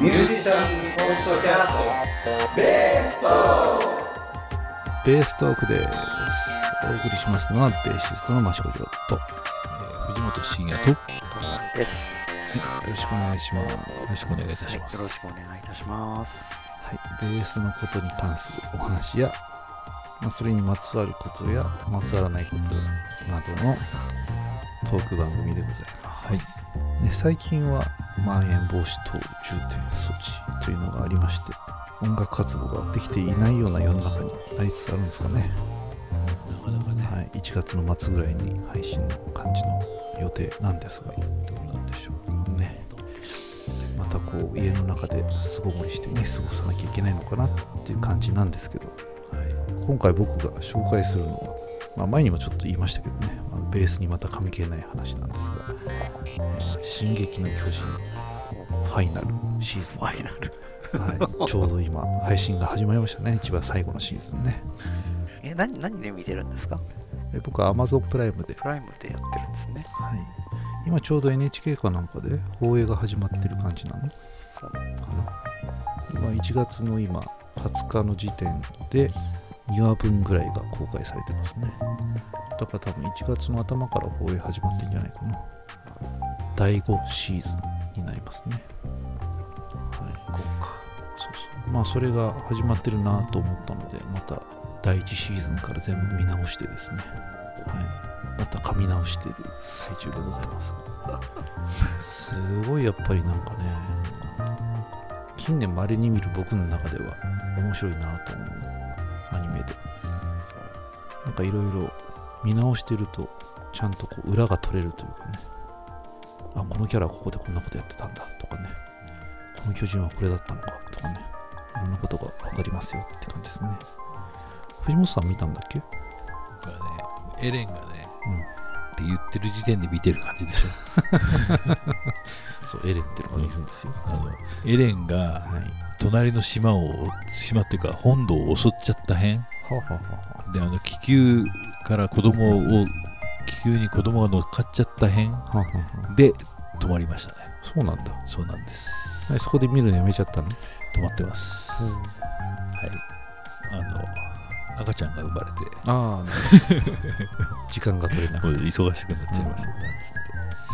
ミュージシャンポッドキャストベーストベーストークですお送りしますのはベーシストの益子亮と、よえー藤本慎也とよです。ろしくお願いしますろしくお願いいたしはい、ます。よろしくお願いいたします。はい、ベースのことに関するお話や、まあ、それにまつわることやまつわらないことなどのトーク番組でございはい。ます、ね、最近はまん延防止等重点措置というのがありまして音楽活動ができていないような世の中になりつつあるんですかね、なかなかね、はい、1月の末ぐらいに配信の感じの予定なんですがどうなんでしょう。ね。またこう家の中で巣ごもりしてね過ごさなきゃいけないのかなっていう感じなんですけど。はい。今回僕が紹介するのは、まあ、前にもちょっと言いましたけどね、まあベースにまた関係ない話なんですが「えー進撃の巨人」ファイナルシーズファイナル。ン、はい、ちょうど今配信が始まりましたね。一番最後のシーズンね。え、何、何で見てるんですか？え僕は Amazon プライムで、プライムでやってるんですね。はい、今ちょうど NHK かなんかで放映が始まってる感じなの？そう。かな今1月の今20日の時点で2話分ぐらいが公開されてますね。だから多分1月の頭から放映始まってんじゃないかな第5シーズンになりますね。はい。豪華。そうそう。まあそれが始まってるなと思ったのでまた第1シーズンから全部見直してですね。はい。また噛み直してる最中でございます。すごいやっぱりなんかね近年まれに見る僕の中では面白いなと思うアニメで。なんかいろいろ見直してるとちゃんとこう裏が取れるというかね。あこのキャラはここでこんなことやってたんだとかね。この巨人はこれだったのかとかね。いろんなことが分かりますよって感じですね。藤本さん見たんだっけ？僕はね、エレンがね、うん。って言ってる時点で見てる感じでしょ。そうエレンってのがいるんですよ、あのエレンがはい。隣の島を、島っていうか本土を襲っちゃった辺はあ、はあ。で、あの気球から子供を、気球に子供が乗っかっちゃった辺で止まりましたね。あ、そうなんだそうなんです。えそこで見るのやめちゃったの？止まってます。はい。あの、赤ちゃんが生まれて、ああ 時間が取れなくて忙しくなっちゃいましたね。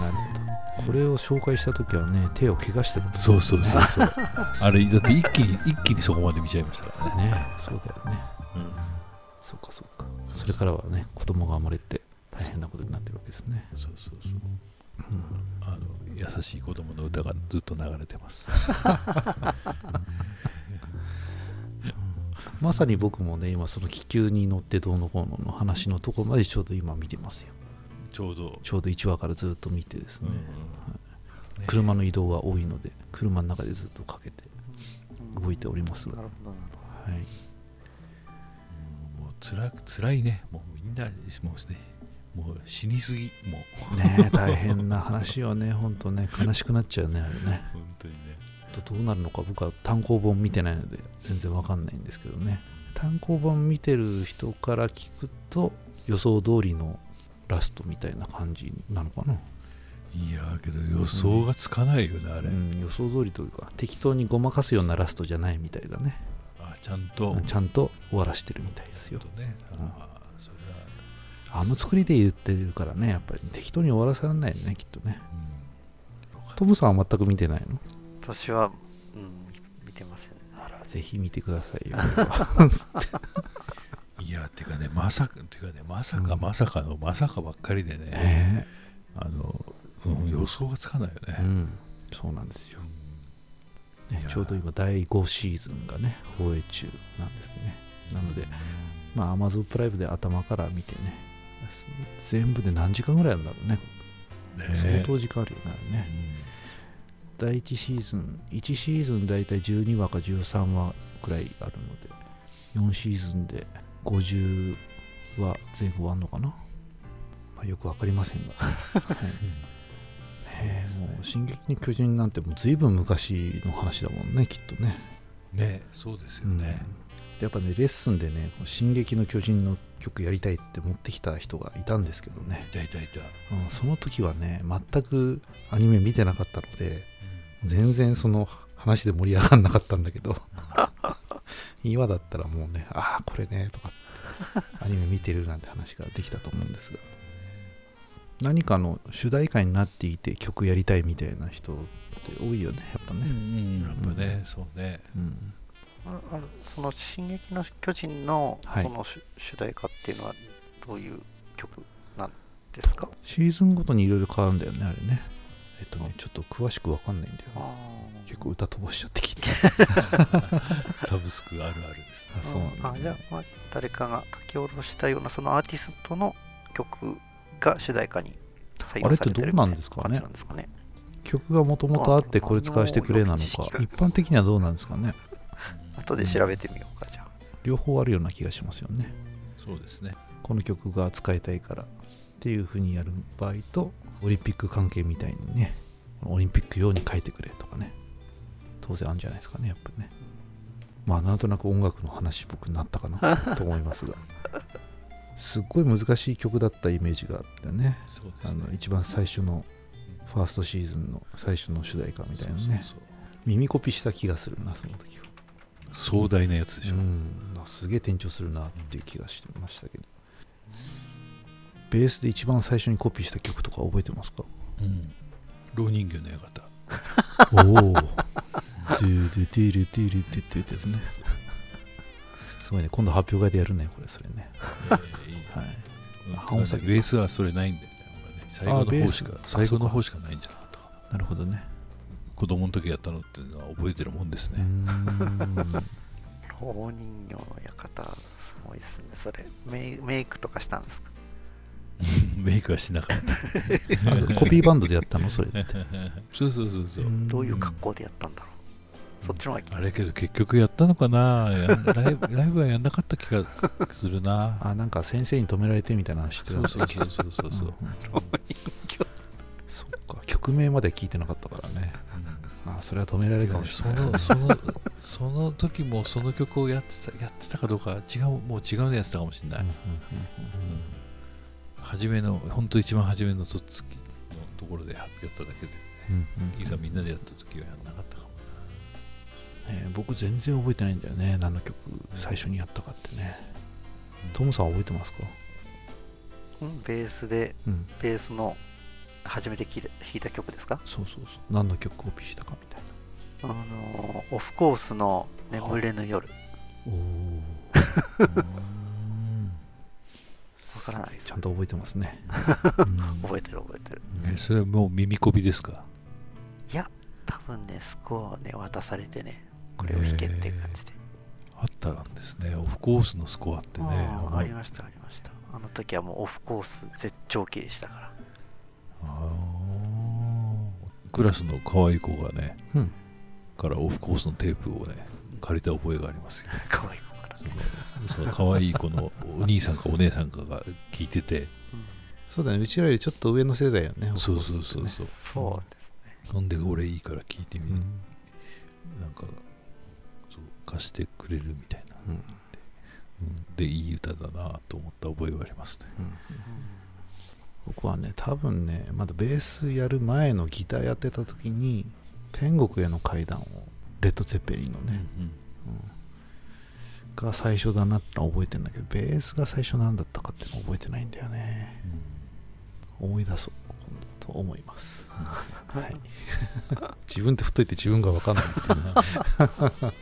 なるほどこれを紹介した時はね手を怪我してたそうそうそうそう。あれ、だって一気に、一気にそこまで見ちゃいましたからね。ねそうだよねそっかそっかそれからはね子供が生まれて大変なことになってるわけですね。そうそうそう。あの、優しい子供の歌がずっと流れてます。まさに僕もね今その気球に乗ってどうのこうのの話のところまでちょうど今見てますよ。ちょうど。ちょうど1話からずっと見てですね、うんね車の移動が多いので車の中でずっとかけて動いておりますが、なるほど、なるほはい、もうつら辛いね。もうみんな、もうね、もう死にすぎ。もう。ねえ大変な話よね 本当ね悲しくなっちゃうねあれね本当にね。とどうなるのか僕は単行本見てないので全然わかんないんですけどね単行本見てる人から聞くと予想通りのラストみたいな感じなのかないやーけど予想がつかないよね、あれ。うん、予想通りというか適当にごまかすようなラストじゃないみたいだねあ、ちゃんと。ちゃんと終わらしてるみたいですよとね。うんあの作りで言ってるからねやっぱり適当に終わらせられないよねきっとね。うん。トムさんは全く見てないの？ど。私は、うん、見てません。ね。あらぜひ見てくださいよ いや、てかね、まさか、てかね、まさかうん。まさかの、まさかばっかりでね、ね。あの、うん、予想がつかないよね。えうん。そうなんですよ、ねちょうど今第5シーズンがね放映中なんですね。なのでまあ Amazon プライムで頭から見てね全部で何時間ぐらいあるんだろうね。ね相当時間あるよねあれね。第1シーズン1シーズン大体12話か13話くらいあるので4シーズンで50話前後あんのかな、まあ、よくわかりませんが、はい。ねえもう「進撃の巨人」なんてもう随分昔の話だもんねきっとね。ねそうですようんやっぱねレッスンでね「この進撃の巨人」の曲やりたいって持ってきた人がいたんですけどね、いたいたいた。うん、その時はね全くアニメ見てなかったので全然その話で盛り上がんなかったんだけど 今だったらもうねああこれねとかつってアニメ見てるなんて話ができたと思うんですが。何かの主題歌になっていて曲やりたいみたいな人って多いよねやっぱうんうね、んやっぱね、そうね。うんああのその「進撃の巨人の」はい。その主主題歌っていうのはどういう曲なんですか？シーズンごとにいろいろ変わるんだよねあれね。えっとねちょっと詳しくわかんないんだよね。あ結構歌飛ばしちゃって聞いて。サブスクあるあるですね。あそうなんだ、あじゃあ、まあ、誰かが書き下ろしたようなそのアーティストの曲が主題歌に採用されてるみたいな感じなんですかね？曲がもともとあってこれ使わせてくれなのか一般的にはどうなんですかね？後で調べてみようかじゃあ。両方あるような気がしますよね。そうですね。この曲が使いたいからっていう風にやる場合とオリンピック関係みたいにねオリンピック用に書いてくれとかね。当然あるんじゃないですかねやっぱりね。まあなんとなく音楽の話僕になったかな と思いますが。すっごい難しい曲だったイメージがあってね。そうですね。あの一番最初のファーストシーズンの最初の主題歌みたいなね。そうそう。耳コピした気がするなその時は壮大なやつでしょ、うん、すげえ転調するなっていう気がしてましたけど、ベースで一番最初にコピーした曲とか覚えてますか？うん。老人形の館。おおドゥドゥドゥルドゥルドゥルってですねすごいね今度発表会でやるねこれそれねはいうん半音先ベースはそれないんだよね俺ね最後の方しか最後の方しかないんじゃなかったかななるほどね子供の時やったのっていうのは覚えてるもんですね、ん。老人形の館すごいですね。それメイメイクとかしたんですか？メイクはしなかった。あ コピーバンドでやったの？それって。そうそうそうそう、どういう格好でやったんだろう？そっちの方があれけど結局やったのかな？ライブライブはやんなかった気がするな。あなんか先生に止められてみたいな話してたそうそうそうそうそうそう、うん。そっか。曲名まで聞いてなかったからね。あそれは止められるかもしそれない。のそのその時もその曲をやってたやってたかどうか違うもう違うのやってたかもしれない、うんうん初めの本当一番初めのとっつきのところでやっただけでうんうんうん。いざみんなでやった時はやんなかったかも。えー僕全然覚えてないんだよね何の曲最初にやったかってね。トムさん覚えてますか？うんベースでうん。ベースの初めて聴いた弾いた曲ですか？そうそうそう。何の曲コピーしたかあのオフコースの「眠れぬ夜。なおおわからないですちゃんと覚えてますね、」覚えてる覚えてる。えそれはもう耳こびですか？いや多分ねスコアをね渡されてねこれを弾けっていう感じで、あったんですね。オフコースのスコアってね。ああありましたありました。あの時はもうオフコース絶頂期でしたから。あー。クラスの可愛い子がねうんからオフコースのテープをね借りた覚えがありますよ。可愛い子からそのその可愛い子のお兄さんかお姉さんかが聞いてて。そうだね。うちらよりちょっと上の世代よねそうそうそううそう。そうですね。ほんで俺いいから聞いてみる、ん、なんかそう貸してくれるみたいな、うん。うん。でいい歌だなと思った覚えがありますね。うん。僕はね多分ねまだベースやる前のギターやってた時に天国への階段をレッド・ゼッペリンのね、うんが最初だなって覚えてんだけどベースが最初なんだったかっていうのは覚えてないんだよね。思い出そうと思います、はい、自分って振っといて自分が分かんないっていう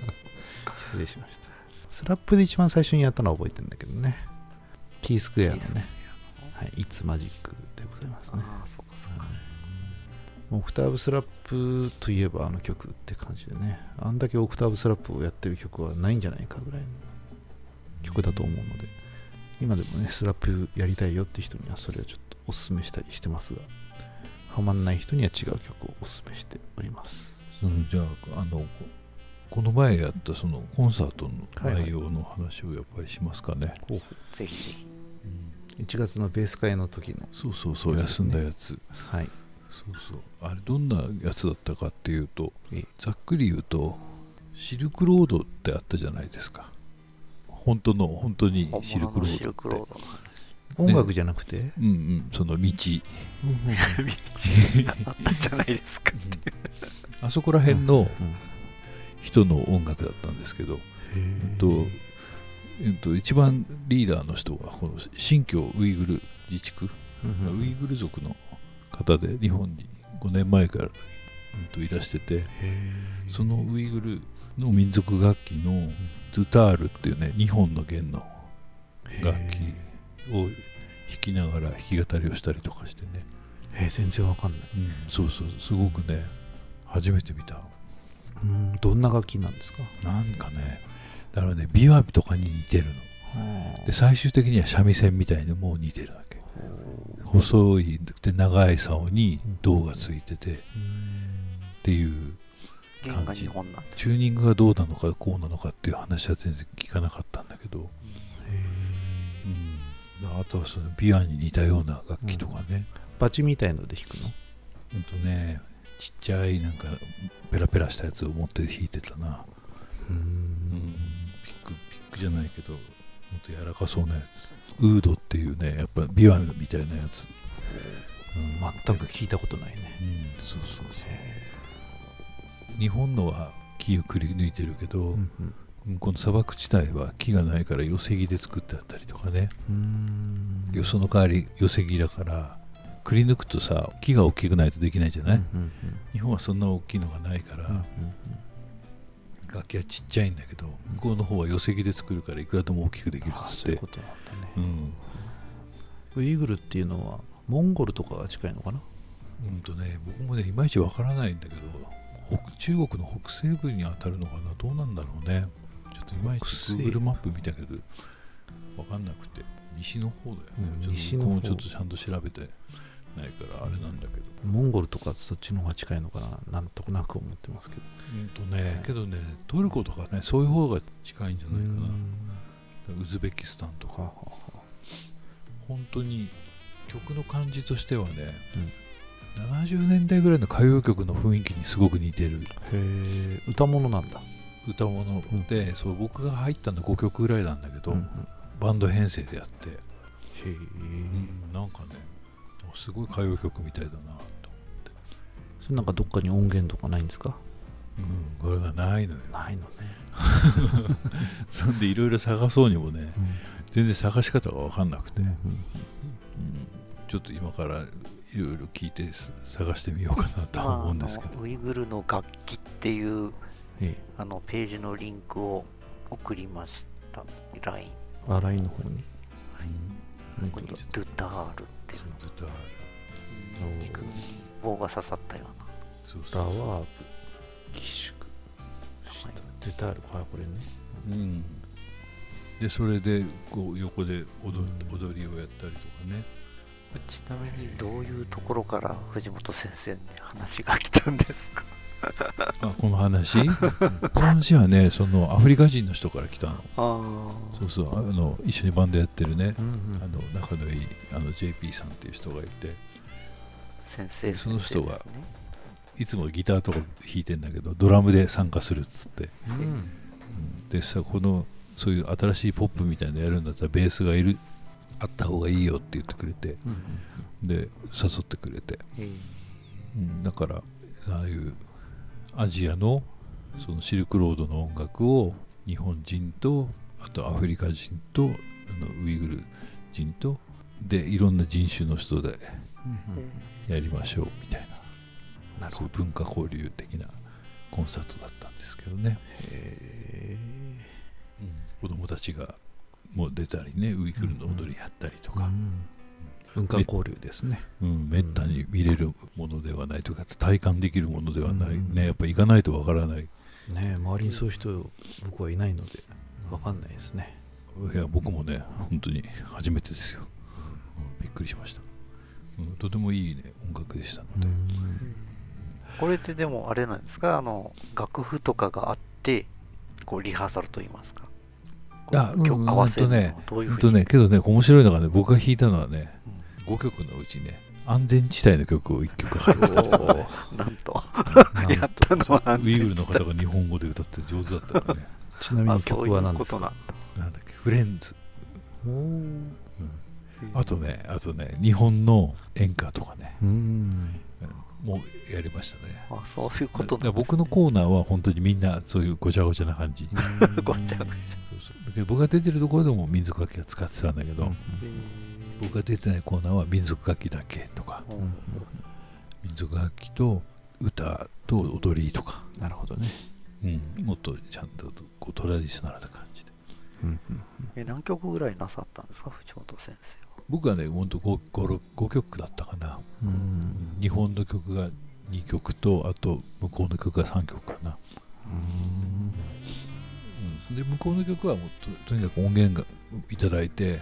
失礼しました。スラップで一番最初にやったのは覚えてるんだけどね。キースクエアのね。はい、いつマジックでございますね。ああそうかそうかオクターブスラップといえばあの曲って感じでね。あんだけオクターブスラップをやってる曲はないんじゃないかぐらいの曲だと思うので。今でもねスラップやりたいよって人にはそれをちょっとおすすめしたりしてますが。ハマんない人には違う曲をおすすめしております。そのじゃああのここの前やったそのコンサートの内容の話をやっぱりしますかね、ぜひぜひ。1月のベース会の時のそうそうそう休んだやつ。はいそうそう。あれどんなやつだったかっていうとええ。ざっくり言うとシルクロードってあったじゃないですか。本当の本当にシルクロードって。クロード。の音楽じゃなくて、うんうん。その道。あったじゃないですかあそこら辺のうん人の音楽だったんですけど、えっとえっと、一番リーダーの人がこの新疆ウイグル自治区、うん。ウイグル族の方で日本に5年前から、うん、といらしててそのウイグルの民族楽器のズタールっていうね2本の弦の楽器を弾きながら弾き語りをしたりとかしてね。え全然わかんない、うん、そうそう。すごくね初めて見た。うんどんな楽器なんですか？なんかねだからね琵琶とかに似てるの。で最終的には三味線みたいにもう似てるわけ細いで長い竿に銅がついててっていう感じ。チューニングがどうなのかこうなのかっていう話は全然聞かなかったんだけど、うん、あとはその琵琶に似たような楽器とかね、うん、バチみたいので弾くの？うんとねちっちゃいなんかペラペラしたやつを持って弾いてたな。うん。ピックピックじゃないけどもっと柔らかそうなやつ。ウードっていうねやっぱ琵琶みたいなやつ、うん、全く聞いたことないね、うん、そうそうそう。日本のは木をくり抜いてるけど、うんうん、この砂漠地帯は木がないから寄せ木で作ってあったりとかね。よその代わり寄せ木だからくり抜くとさ木が大きくないとできないじゃない、うんうんうん、日本はそんな大きいのがないから、うんうんうん楽器はちっちゃいんだけど向こうの方は寄せ木で作るからいくらでも大きくできるっつって。そうウイグルっていうのはモンゴルとかが近いのかな？うんとね僕もねいまいちわからないんだけど中国の北西部に当たるのかな？どうなんだろうね。ちょっといまいち Google マップ見たけど分かんなくて。西の方だよね、うん、ちょっと僕もちょっとちゃんと調べてないからあれなんだけど。モンゴルとかそっちの方が近いのかななんとなく思ってますけど。うんとねけどねトルコとかねそういう方が近いんじゃないかな。ウズベキスタンとか。本当に曲の感じとしてはね、うん、70年代ぐらいの歌謡曲の雰囲気にすごく似てる。へえ歌物なんだ。歌物。で、うん、そう僕が入ったの5曲ぐらいなんだけど、うんうん、バンド編成でやって。へえ、うん、なんかねすごい歌謡曲みたいだなと思って。それなんかどっかに音源とかないんですか？うんこれがないのよ。ないのね。そんでいろいろ探そうにもね、うん、全然探し方が分かんなくて、うん、うん、ちょっと今からいろいろ聞いて探してみようかなと思うんですけど、ウイグルの楽器っていう、ええ、あのページのリンクを送りました。LINE あ LINE の方に、はい、ここにドゥタールっていうのとニンニクに棒が刺さったようなそうそう。ラワーブ寄宿ドゥタールかこれね。うん。でそれでこう横で踊踊りをやったりとかね。ちなみにどういうところから藤本先生に話が来たんですか？あこの話？この話はねそのアフリカ人の人から来たの。そうそうあの一緒にバンドやってるね、うんうん、あの仲のいいあの JP さんっていう人がいて。先生その人がいつもギターとか弾いてんだけどドラムで参加するっつって、うん、でさこのそういう新しいポップみたいなのやるんだったらベースがいるあった方がいいよって言ってくれて、うんうん、で誘ってくれて、うん、だからああいうアジアのそのシルクロードの音楽を日本人とあとアフリカ人とあのウイグル人とでいろんな人種の人でやりましょうみたいな,、そういう文化交流的なコンサートだったんですけどね、うん、子供たちがもう出たりねウイグルの踊りやったりとか、うん文化交流ですね、うん、めったに見れるものではないというか体感できるものではない、うん、ねやっぱ行かないとわからない。ね周りにそういう人僕はいないのでわかんないですね。いや僕もね本当に初めてですよ、うん、びっくりしました、うん、とてもいいね音楽でしたので、これってでもあれなんですか？あの楽譜とかがあってこうリハーサルといいますか。あ、うん、合わせるのはどういうふうに、とね、けどね面白いのがね僕が弾いたのはね、5曲のうちね安全地帯の曲を1曲入ってたなんと。やったのはウイグルの方が日本語で歌って上手だったからね。ちなみに曲は何ですか？なんだっけ？フレンズうん、あとねあとね日本の演歌とかね。もうやりましたね。あそういうことだから僕のコーナーは本当にみんなそういうごちゃごちゃな感じ。ごちゃごちゃ。そうそう。僕が出てるところでも民族楽器は使ってたんだけど、うん僕が出てないコーナーは民族楽器だけとか。うん。民族楽器と歌と踊りとか、なるほどね。うん、もっとちゃんとこうトラディショナルな感じで。うん。うんえ何曲ぐらいなさったんですか？藤本先生は。僕はねほんと 5, 5, 5曲だったかな、うん。日本の曲が2曲とあと向こうの曲が3曲かな、うん、で向こうの曲はもうととにかく音源がいただいて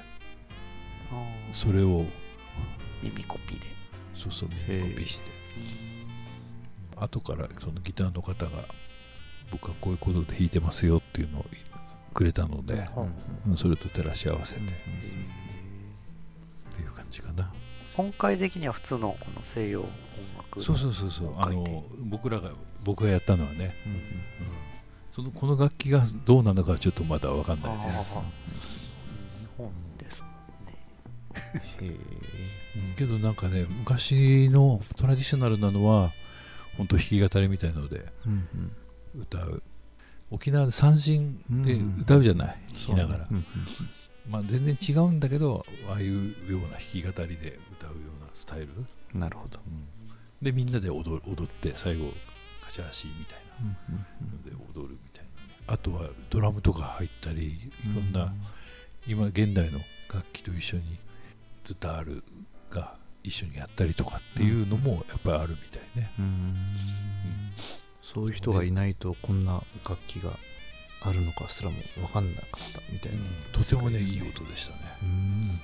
それを耳コピーで。そうそうコへえピーして。後からそのギターの方が僕はこういうことで弾いてますよっていうのをくれたので、うん。それと照らし合わせて。っていう感じかな、今回的には普通のこの西洋音楽。そうそうそうそう。あの僕らが僕がやったのはね、うん。うん。そのこの楽器がどうなのかはちょっとまだ分かんないです、けどなんかね昔のトラディショナルなのは本当弾き語りみたいのでうん歌う。沖縄で三振で歌うじゃない、弾きながら、うんうんまあ、全然違うんだけどああいうような弾き語りで歌うようなスタイル、なるほど。でみんなで踊る踊って最後カチャーシーみたいうんうんなので踊るみたいな。ねあとはドラムとか入ったりいろんな、今現代の楽器と一緒にズタールが一緒にやったりとかっていうのもやっぱりあるみたいね、うん。そういう人がいないとこんな楽器があるのかすらも分かんなかったみたいな、とてもねいい音でしたね、うん。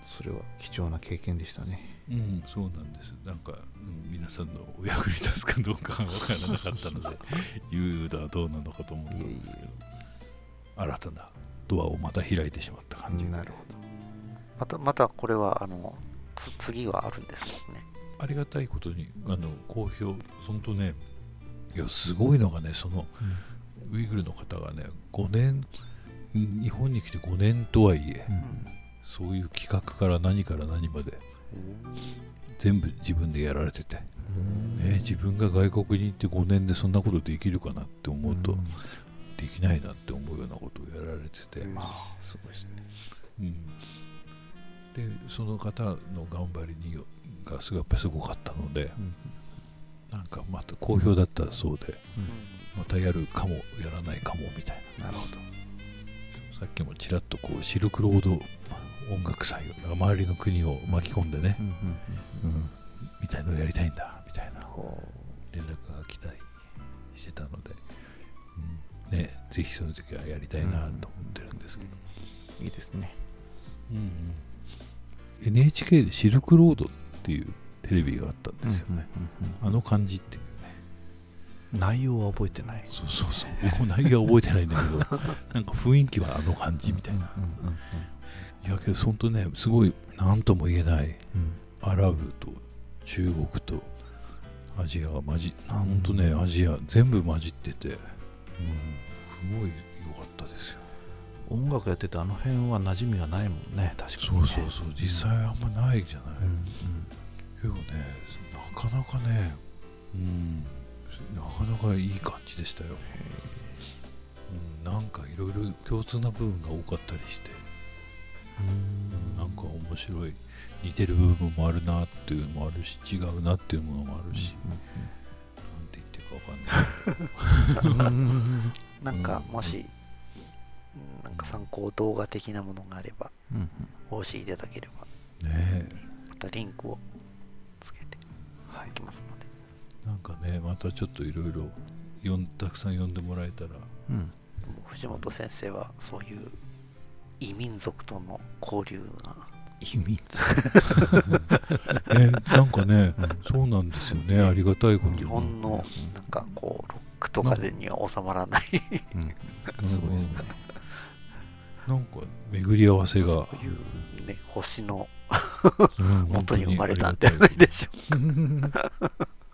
それは貴重な経験でしたね。うん。うんそうなんです。なんか、うん皆さんのお役に立つかどうかは分からなかったので 言うのはどうなのかと思ったんですけど新たなドアをまた開いてしまった感じ、なるほまたまたこれはあのつ次はあるんですもんね。ありがたいことにあの好評本当ねいやすごいのがねそのど、ウイグルの方がね5年日本に来て5年とはいえそういう企画から何から何まで全部自分でやられてて、ね、自分が外国に行って5年でそんなことできるかなって思うと、できないなって思うようなことをやられてて、うん。まあすごいですね。うんでその方の頑張りにがすごいやっぱりすごかったのでなんかまた好評だったそうでまたやるかもやらないかもみたいな。なるほど。さっきもちらっとこうシルクロード音楽祭周りの国を巻き込んでね、うんみたいのをやりたいんだみたいな。連絡が来たりしてたので、うん。ね、ぜひその時はやりたいなと思ってるんですけど、いいですね NHK でシルクロードっていうテレビがあったんですよ。ね、あの感じっていうね。内容は覚えてない。そうそうそう。僕も内容は覚えてないんだけど なんか雰囲気はあの感じみたいな、いやけど本当ねすごい何とも言えないアラブと中国とアジアが混じ本当ねアジア全部混じってて、うん、すごい良かったですよ音楽やっててあの辺は馴染みがないもんね確かにそうそうそう。実際あんまないじゃない、うんけどねなかなかねうん。なかなかいい感じでしたよ、うん、なんかいろいろ共通な部分が多かったりして、うん、なんか面白い。似てる部分もあるなっていうのもあるし違うなっていうものもあるし、なんて言ってるかわかんない。なんかうんもし、うんなんか参考動画的なものがあればうんうん。お教えいただければねまたリンクをつけておきますので、えなんかねまたちょっといろいろたくさん読んでもらえたら。うん。藤本先生はそういう異民族との交流が秘密ねなんかね、そうなんですよね。ありがたいことに。日本のなんかこうロックとかでには収まらない。すごいですねなんか巡り合わせが。そういうね星のうん元に生まれたんじゃないでしょう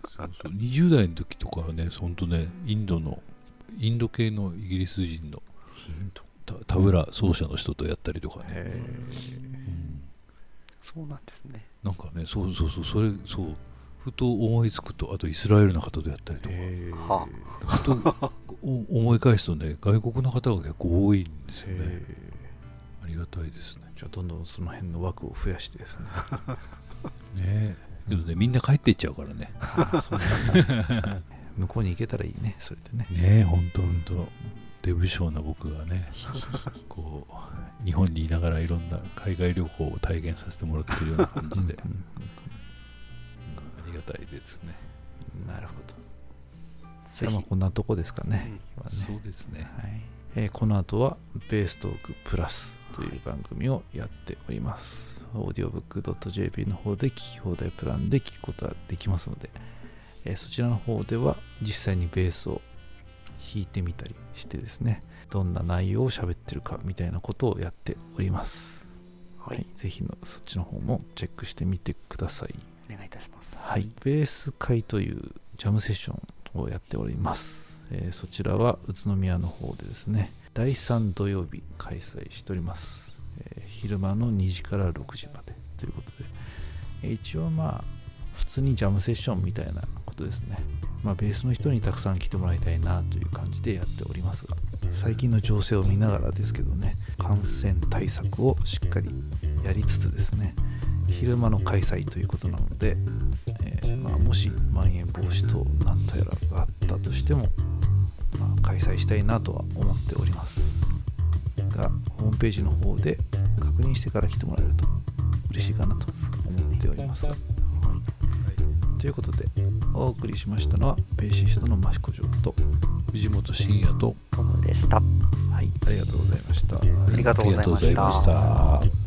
そうそう。20代の時とかはね本当ねインドのインド系のイギリス人のタタブラ奏者の人とやったりとかね、うん。そうなんですね。なんかねそうそうそうそれそう。ふと思いつくとあとイスラエルの方とやったりとか。はふとお思い返すとね外国の方が結構多いんですよねありがたいですね。じゃあどんどんその辺の枠を増やしてですね。ねけどねみんな帰っていっちゃうからね。向こうに行けたらいいねそれでね。ねえほんとほんとデブ症な僕がねこう日本にいながらいろんな海外旅行を体験させてもらってるような感じで、うんうんありがたいですね。なるほど。じあまあこんなとこですかね,、そうねですね。はい。えーこの後はベーストークプラスという番組をやっております。オーディオブック .jp の方で聞き放題プランで聞くことができますので、えーそちらの方では実際にベースを弾いてみたりしてですね、どんな内容を喋ってるかみたいなことをやっております。ははいい、ぜひのそっちの方もチェックしてみてください。お願いいたしますはい、ベース会というジャムセッションをやっております。えーそちらは宇都宮の方でですね、第3土曜日開催しております。えー昼間の2時から6時までということで、えー一応まあ、普通にジャムセッションみたいなことですね。まあ、ベースの人にたくさん来てもらいたいなという感じでやっておりますが、最近の情勢を見ながらですけどね、感染対策をしっかりやりつつですね、昼間の開催ということなので、えーまあ、もしまん延防止等なんとやらがあったとしても、まあ、開催したいなとは思っておりますホームページの方で確認してから来てもらえると嬉しいかなと思っておりますが、はい、ということでお送りしましたのはベーシストの益子城と藤本慎也とでした。はい。ありがとうございました。ありがとうございました